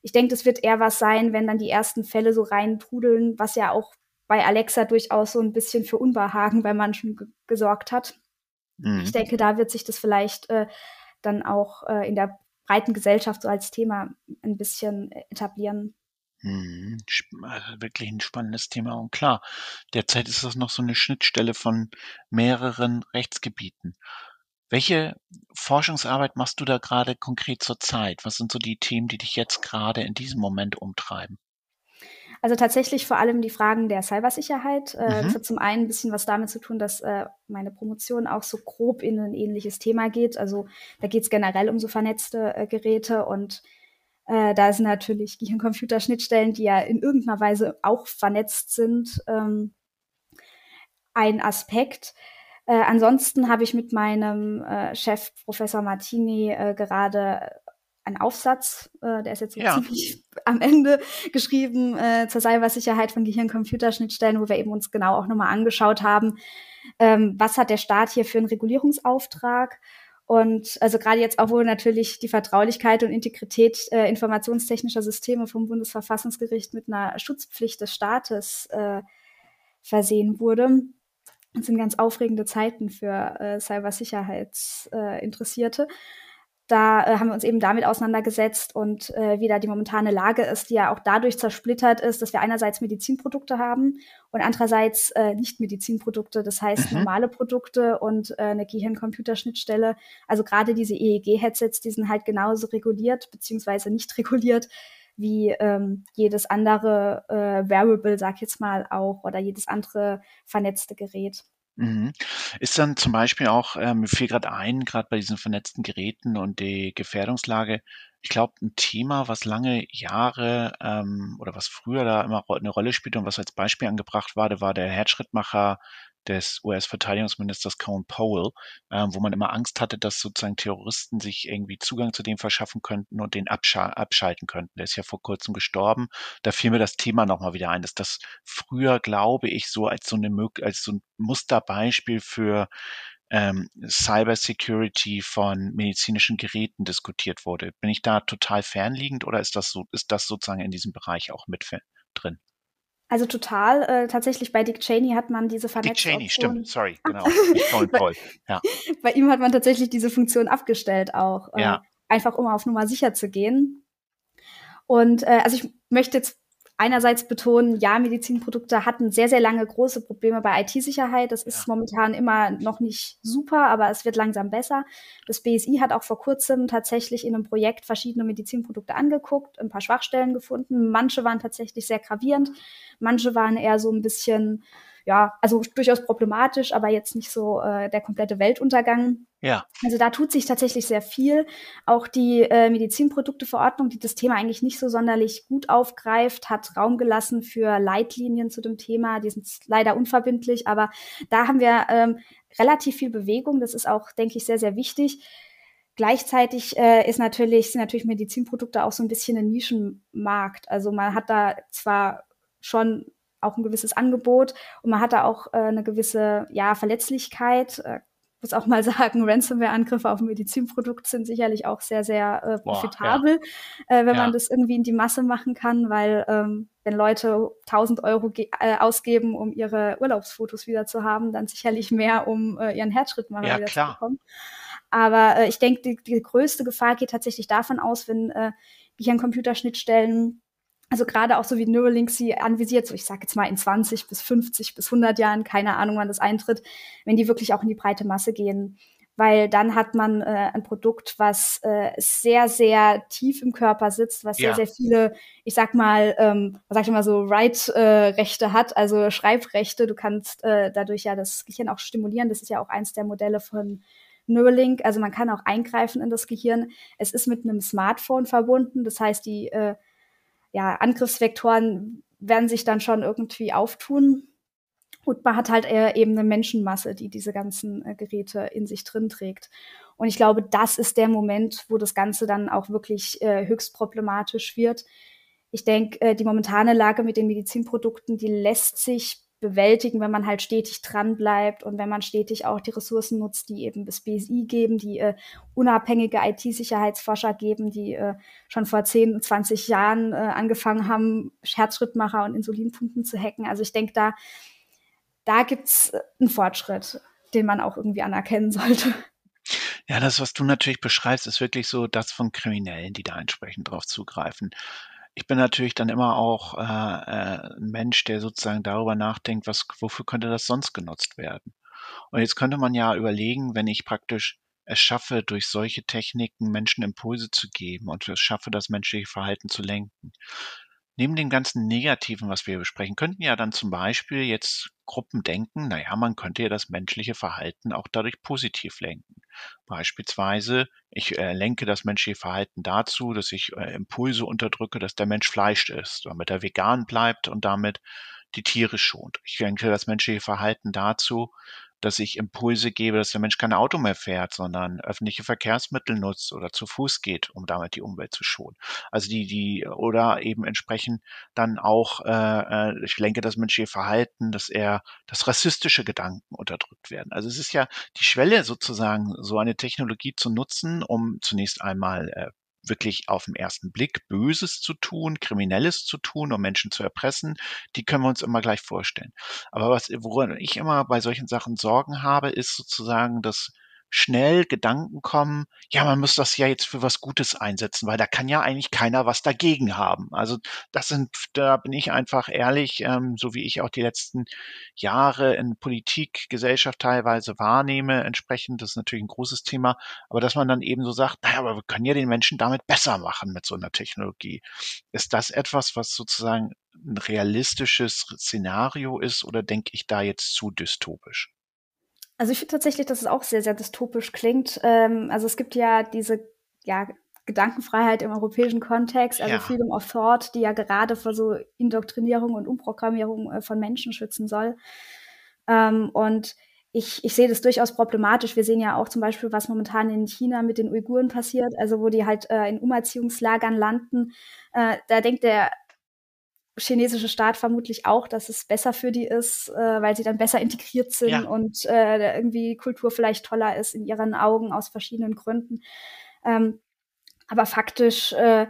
Ich denke, das wird eher was sein, wenn dann die ersten Fälle so reintrudeln, was ja auch bei Alexa durchaus so ein bisschen für Unbehagen bei manchen gesorgt hat. Mhm. Ich denke, da wird sich das vielleicht äh, dann auch äh, in der breiten Gesellschaft so als Thema ein bisschen etablieren. Mhm. Also wirklich ein spannendes Thema und klar, derzeit ist das noch so eine Schnittstelle von mehreren Rechtsgebieten. Welche Forschungsarbeit machst du da gerade konkret zur Zeit? Was sind so die Themen, die dich jetzt gerade in diesem Moment umtreiben? Also tatsächlich vor allem die Fragen der Cybersicherheit. Äh, mhm. Das hat zum einen ein bisschen was damit zu tun, dass äh, meine Promotion auch so grob in ein ähnliches Thema geht. Also da geht es generell um so vernetzte äh, Geräte und äh, da sind natürlich Gehirn-Computer-Schnittstellen, die ja in irgendeiner Weise auch vernetzt sind, ähm, ein Aspekt. Äh, ansonsten habe ich mit meinem äh, Chef Professor Martini äh, gerade einen Aufsatz, äh, der ist jetzt so ja. ziemlich am Ende geschrieben, äh, zur Cybersicherheit von Gehirn-Computerschnittstellen, wo wir eben uns genau auch nochmal angeschaut haben, ähm, was hat der Staat hier für einen Regulierungsauftrag und also gerade jetzt auch, wo natürlich die Vertraulichkeit und Integrität äh, informationstechnischer Systeme vom Bundesverfassungsgericht mit einer Schutzpflicht des Staates äh, versehen wurde. Das sind ganz aufregende Zeiten für äh, Cybersicherheitsinteressierte. Äh, da äh, haben wir uns eben damit auseinandergesetzt und äh, wie da die momentane Lage ist, die ja auch dadurch zersplittert ist, dass wir einerseits Medizinprodukte haben und andererseits äh, Nicht-Medizinprodukte, das heißt mhm. normale Produkte und äh, eine Gehirn-Computerschnittstelle. Also gerade diese EEG-Headsets, die sind halt genauso reguliert beziehungsweise nicht reguliert wie ähm, jedes andere äh, Wearable, sag ich jetzt mal auch, oder jedes andere vernetzte Gerät. Mhm. Ist dann zum Beispiel auch, ähm, mir fiel gerade ein, gerade bei diesen vernetzten Geräten und die Gefährdungslage, ich glaube, ein Thema, was lange Jahre ähm, oder was früher da immer eine Rolle spielte und was als Beispiel angebracht war, war der Herzschrittmacher des US-Verteidigungsministers Colin Powell, äh, wo man immer Angst hatte, dass sozusagen Terroristen sich irgendwie Zugang zu dem verschaffen könnten und den abscha abschalten könnten. Der ist ja vor kurzem gestorben. Da fiel mir das Thema nochmal wieder ein, dass das früher, glaube ich, so als so eine als so ein Musterbeispiel für ähm, Cybersecurity von medizinischen Geräten diskutiert wurde. Bin ich da total fernliegend oder ist das so, ist das sozusagen in diesem Bereich auch mit drin? Also total. Äh, tatsächlich bei Dick Cheney hat man diese Vernetzung. Dick Cheney, stimmt, sorry, genau. Nicht Paul. Ja. Bei ihm hat man tatsächlich diese Funktion abgestellt auch. Äh, ja. Einfach um auf Nummer sicher zu gehen. Und äh, also ich möchte jetzt einerseits betonen, ja, Medizinprodukte hatten sehr, sehr lange große Probleme bei IT-Sicherheit. Das ist ja. momentan immer noch nicht super, aber es wird langsam besser. Das BSI hat auch vor kurzem tatsächlich in einem Projekt verschiedene Medizinprodukte angeguckt, ein paar Schwachstellen gefunden. Manche waren tatsächlich sehr gravierend, manche waren eher so ein bisschen ja, also durchaus problematisch, aber jetzt nicht so äh, der komplette Weltuntergang. Ja. Also da tut sich tatsächlich sehr viel. Auch die äh, Medizinprodukteverordnung, die das Thema eigentlich nicht so sonderlich gut aufgreift, hat Raum gelassen für Leitlinien zu dem Thema. Die sind leider unverbindlich, aber da haben wir ähm, relativ viel Bewegung. Das ist auch, denke ich, sehr, sehr wichtig. Gleichzeitig äh, ist natürlich, sind natürlich Medizinprodukte auch so ein bisschen ein Nischenmarkt. Also man hat da zwar schon auch ein gewisses Angebot und man hat da auch äh, eine gewisse ja, Verletzlichkeit. Äh, muss auch mal sagen, Ransomware-Angriffe auf ein Medizinprodukt sind sicherlich auch sehr, sehr äh, profitabel, Boah, ja. äh, wenn ja. man das irgendwie in die Masse machen kann, weil ähm, wenn Leute 1000 Euro äh, ausgeben, um ihre Urlaubsfotos wieder zu haben, dann sicherlich mehr, um äh, ihren Herzschrittmacher ja, wieder klar. zu bekommen. Aber äh, ich denke, die, die größte Gefahr geht tatsächlich davon aus, wenn äh, Gehirn-Computerschnittstellen also gerade auch so wie Neuralink sie anvisiert, so ich sage jetzt mal in 20 bis 50 bis 100 Jahren, keine Ahnung, wann das eintritt, wenn die wirklich auch in die breite Masse gehen. Weil dann hat man äh, ein Produkt, was äh, sehr, sehr tief im Körper sitzt, was ja. sehr, sehr viele, ich sag mal, ähm, was sag ich mal so, Write-Rechte äh, hat, also Schreibrechte. Du kannst äh, dadurch ja das Gehirn auch stimulieren. Das ist ja auch eins der Modelle von Neuralink. Also man kann auch eingreifen in das Gehirn. Es ist mit einem Smartphone verbunden. Das heißt, die äh, ja, Angriffsvektoren werden sich dann schon irgendwie auftun. Und man hat halt eben eine Menschenmasse, die diese ganzen äh, Geräte in sich drin trägt. Und ich glaube, das ist der Moment, wo das Ganze dann auch wirklich äh, höchst problematisch wird. Ich denke, äh, die momentane Lage mit den Medizinprodukten, die lässt sich bewältigen, wenn man halt stetig dran bleibt und wenn man stetig auch die Ressourcen nutzt, die eben das BSI geben, die äh, unabhängige IT-Sicherheitsforscher geben, die äh, schon vor 10, 20 Jahren äh, angefangen haben, Herzschrittmacher und Insulinpumpen zu hacken. Also ich denke, da, da gibt's einen Fortschritt, den man auch irgendwie anerkennen sollte. Ja, das, was du natürlich beschreibst, ist wirklich so das von Kriminellen, die da entsprechend drauf zugreifen ich bin natürlich dann immer auch äh, äh, ein Mensch, der sozusagen darüber nachdenkt, was, wofür könnte das sonst genutzt werden? Und jetzt könnte man ja überlegen, wenn ich praktisch es schaffe, durch solche Techniken Menschen Impulse zu geben und es schaffe, das menschliche Verhalten zu lenken. Neben dem ganzen Negativen, was wir besprechen, könnten ja dann zum Beispiel jetzt Gruppen denken, naja, man könnte ja das menschliche Verhalten auch dadurch positiv lenken. Beispielsweise, ich äh, lenke das menschliche Verhalten dazu, dass ich äh, Impulse unterdrücke, dass der Mensch Fleisch isst, damit er vegan bleibt und damit die Tiere schont. Ich lenke das menschliche Verhalten dazu, dass ich Impulse gebe, dass der Mensch kein Auto mehr fährt, sondern öffentliche Verkehrsmittel nutzt oder zu Fuß geht, um damit die Umwelt zu schonen. Also die, die, oder eben entsprechend dann auch, äh, äh ich lenke das menschliche Verhalten, dass er, dass rassistische Gedanken unterdrückt werden. Also es ist ja die Schwelle sozusagen, so eine Technologie zu nutzen, um zunächst einmal äh, wirklich auf den ersten Blick Böses zu tun, Kriminelles zu tun, um Menschen zu erpressen, die können wir uns immer gleich vorstellen. Aber was, woran ich immer bei solchen Sachen Sorgen habe, ist sozusagen, dass schnell Gedanken kommen, ja, man muss das ja jetzt für was Gutes einsetzen, weil da kann ja eigentlich keiner was dagegen haben. Also das sind, da bin ich einfach ehrlich, ähm, so wie ich auch die letzten Jahre in Politik, Gesellschaft teilweise wahrnehme, entsprechend, das ist natürlich ein großes Thema, aber dass man dann eben so sagt, naja, aber wir können ja den Menschen damit besser machen mit so einer Technologie. Ist das etwas, was sozusagen ein realistisches Szenario ist oder denke ich da jetzt zu dystopisch? Also ich finde tatsächlich, dass es auch sehr, sehr dystopisch klingt. Ähm, also es gibt ja diese ja, Gedankenfreiheit im europäischen Kontext, also ja. Freedom of Thought, die ja gerade vor so Indoktrinierung und Umprogrammierung äh, von Menschen schützen soll. Ähm, und ich, ich sehe das durchaus problematisch. Wir sehen ja auch zum Beispiel, was momentan in China mit den Uiguren passiert, also wo die halt äh, in Umerziehungslagern landen. Äh, da denkt der chinesische Staat vermutlich auch, dass es besser für die ist, äh, weil sie dann besser integriert sind ja. und äh, irgendwie Kultur vielleicht toller ist in ihren Augen aus verschiedenen Gründen. Ähm, aber faktisch äh,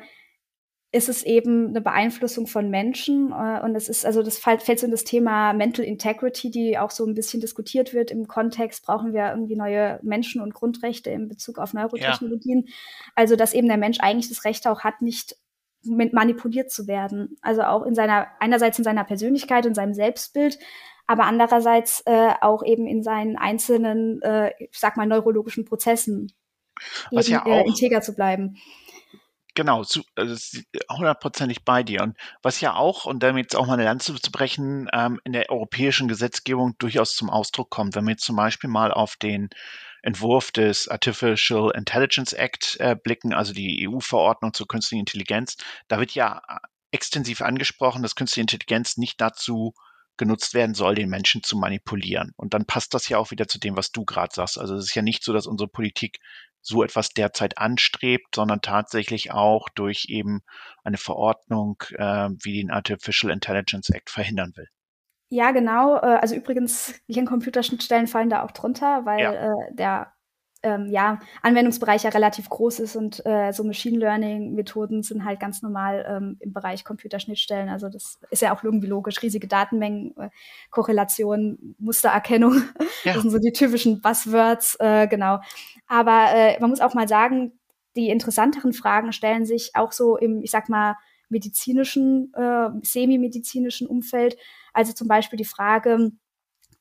ist es eben eine Beeinflussung von Menschen äh, und es ist also das fällt, fällt so in das Thema Mental Integrity, die auch so ein bisschen diskutiert wird im Kontext brauchen wir irgendwie neue Menschen und Grundrechte in Bezug auf Neurotechnologien. Ja. Also dass eben der Mensch eigentlich das Recht auch hat, nicht manipuliert zu werden. Also auch in seiner, einerseits in seiner Persönlichkeit und seinem Selbstbild, aber andererseits äh, auch eben in seinen einzelnen, äh, ich sag mal, neurologischen Prozessen Was eben, ja äh, auch, äh, integer zu bleiben. Genau, also hundertprozentig bei dir. Und was ja auch, und damit jetzt auch mal eine Lanze zu brechen, ähm, in der europäischen Gesetzgebung durchaus zum Ausdruck kommt, wenn wir jetzt zum Beispiel mal auf den Entwurf des Artificial Intelligence Act äh, blicken, also die EU-Verordnung zur künstlichen Intelligenz, da wird ja äh, extensiv angesprochen, dass künstliche Intelligenz nicht dazu genutzt werden soll, den Menschen zu manipulieren. Und dann passt das ja auch wieder zu dem, was du gerade sagst. Also es ist ja nicht so, dass unsere Politik so etwas derzeit anstrebt, sondern tatsächlich auch durch eben eine Verordnung äh, wie den Artificial Intelligence Act verhindern will. Ja, genau. Äh, also übrigens, Gehirncomputerschnittstellen fallen da auch drunter, weil ja. äh, der ähm, ja, Anwendungsbereich ja relativ groß ist und äh, so Machine Learning-Methoden sind halt ganz normal ähm, im Bereich Computerschnittstellen. Also das ist ja auch irgendwie logisch. Riesige Datenmengen, äh, Korrelation, Mustererkennung. Ja. Das sind so die typischen Buzzwords, äh, genau. Aber äh, man muss auch mal sagen, die interessanteren Fragen stellen sich auch so im, ich sag mal, medizinischen, äh, semimedizinischen Umfeld. Also zum Beispiel die Frage,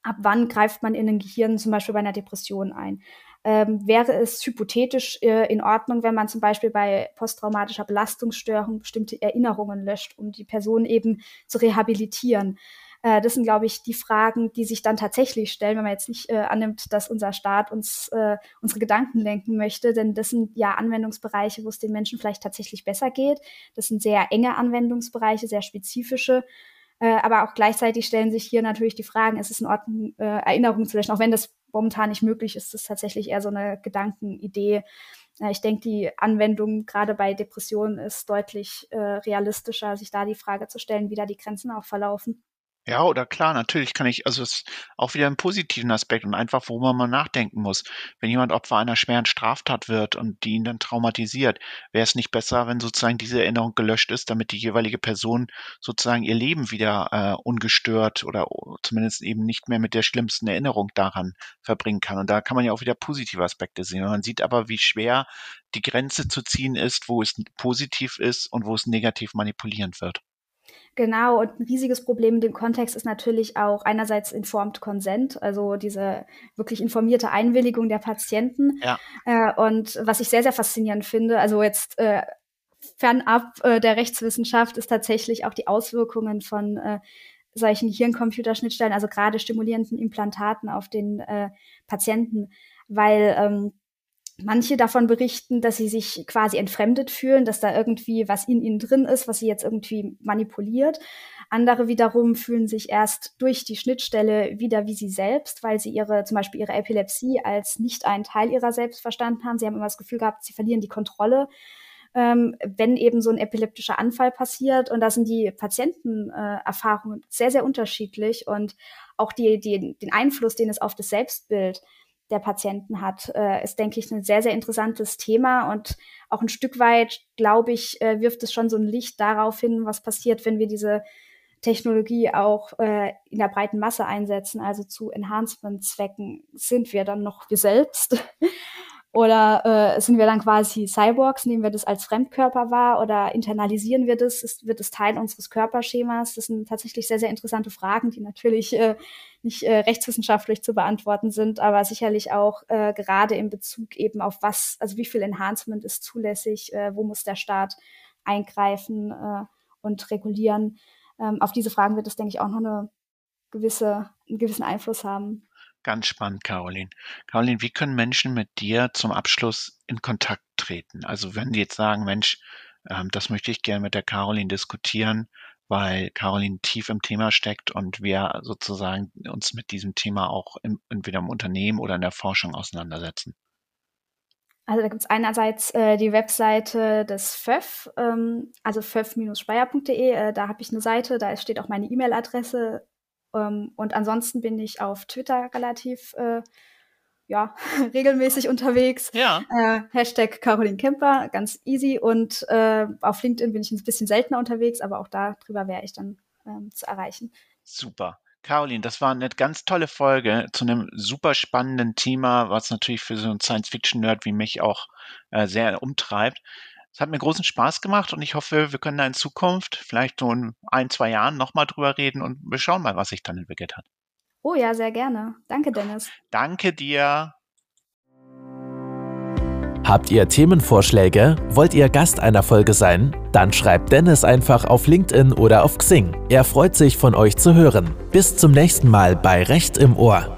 ab wann greift man in ein Gehirn zum Beispiel bei einer Depression ein? Ähm, wäre es hypothetisch äh, in Ordnung, wenn man zum Beispiel bei posttraumatischer Belastungsstörung bestimmte Erinnerungen löscht, um die Person eben zu rehabilitieren? Äh, das sind, glaube ich, die Fragen, die sich dann tatsächlich stellen, wenn man jetzt nicht äh, annimmt, dass unser Staat uns äh, unsere Gedanken lenken möchte. Denn das sind ja Anwendungsbereiche, wo es den Menschen vielleicht tatsächlich besser geht. Das sind sehr enge Anwendungsbereiche, sehr spezifische. Äh, aber auch gleichzeitig stellen sich hier natürlich die Fragen, ist es in Ordnung, äh, Erinnerungen zu löschen, auch wenn das momentan nicht möglich ist, ist tatsächlich eher so eine Gedankenidee. Äh, ich denke, die Anwendung gerade bei Depressionen ist deutlich äh, realistischer, sich da die Frage zu stellen, wie da die Grenzen auch verlaufen. Ja, oder klar, natürlich kann ich, also es ist auch wieder einen positiven Aspekt und einfach, wo man mal nachdenken muss. Wenn jemand Opfer einer schweren Straftat wird und die ihn dann traumatisiert, wäre es nicht besser, wenn sozusagen diese Erinnerung gelöscht ist, damit die jeweilige Person sozusagen ihr Leben wieder äh, ungestört oder zumindest eben nicht mehr mit der schlimmsten Erinnerung daran verbringen kann. Und da kann man ja auch wieder positive Aspekte sehen. Und man sieht aber, wie schwer die Grenze zu ziehen ist, wo es positiv ist und wo es negativ manipulierend wird. Genau, und ein riesiges Problem in dem Kontext ist natürlich auch einerseits informed consent, also diese wirklich informierte Einwilligung der Patienten. Ja. Äh, und was ich sehr, sehr faszinierend finde, also jetzt äh, fernab äh, der Rechtswissenschaft, ist tatsächlich auch die Auswirkungen von äh, solchen Hirncomputerschnittstellen, also gerade stimulierenden Implantaten auf den äh, Patienten, weil ähm, manche davon berichten, dass sie sich quasi entfremdet fühlen, dass da irgendwie was in ihnen drin ist, was sie jetzt irgendwie manipuliert. Andere wiederum fühlen sich erst durch die Schnittstelle wieder wie sie selbst, weil sie ihre, zum Beispiel ihre Epilepsie als nicht einen Teil ihrer selbst verstanden haben. Sie haben immer das Gefühl gehabt, sie verlieren die Kontrolle. Ähm, wenn eben so ein epileptischer Anfall passiert. Und da sind die Patientenerfahrungen äh, sehr, sehr unterschiedlich und auch die, die, den Einfluss, den es auf das Selbstbild der Patienten hat, äh, ist, denke ich, ein sehr, sehr interessantes Thema und auch ein Stück weit, glaube ich, äh, wirft es schon so ein Licht darauf hin, was passiert, wenn wir diese Technologie auch äh, in der breiten Masse einsetzen, also zu Enhancement-Zwecken, sind wir dann noch wir selbst? Oder äh, sind wir dann quasi Cyborgs, nehmen wir das als Fremdkörper wahr oder internalisieren wir das? Ist, wird es Teil unseres Körperschemas? Das sind tatsächlich sehr, sehr interessante Fragen, die natürlich äh, nicht äh, rechtswissenschaftlich zu beantworten sind, aber sicherlich auch äh, gerade in Bezug eben auf was, also wie viel Enhancement ist zulässig, äh, wo muss der Staat eingreifen äh, und regulieren. Ähm, auf diese Fragen wird es, denke ich, auch noch eine gewisse, einen gewissen Einfluss haben. Ganz spannend, Caroline. Caroline, wie können Menschen mit dir zum Abschluss in Kontakt treten? Also wenn die jetzt sagen, Mensch, ähm, das möchte ich gerne mit der Caroline diskutieren, weil Caroline tief im Thema steckt und wir sozusagen uns mit diesem Thema auch im, entweder im Unternehmen oder in der Forschung auseinandersetzen. Also da gibt es einerseits äh, die Webseite des FÖF, ähm, also föf-speyer.de. Äh, da habe ich eine Seite, da steht auch meine E-Mail-Adresse ähm, und ansonsten bin ich auf Twitter relativ äh, ja, regelmäßig unterwegs. Ja. Äh, Hashtag Caroline Kemper, ganz easy. Und äh, auf LinkedIn bin ich ein bisschen seltener unterwegs, aber auch darüber wäre ich dann ähm, zu erreichen. Super. Caroline, das war eine ganz tolle Folge zu einem super spannenden Thema, was natürlich für so einen Science-Fiction-Nerd wie mich auch äh, sehr umtreibt. Es hat mir großen Spaß gemacht und ich hoffe, wir können da in Zukunft, vielleicht so in ein, zwei Jahren nochmal drüber reden und wir schauen mal, was sich dann entwickelt hat. Oh ja, sehr gerne. Danke, Dennis. Danke dir. Habt ihr Themenvorschläge? Wollt ihr Gast einer Folge sein? Dann schreibt Dennis einfach auf LinkedIn oder auf Xing. Er freut sich, von euch zu hören. Bis zum nächsten Mal bei Recht im Ohr.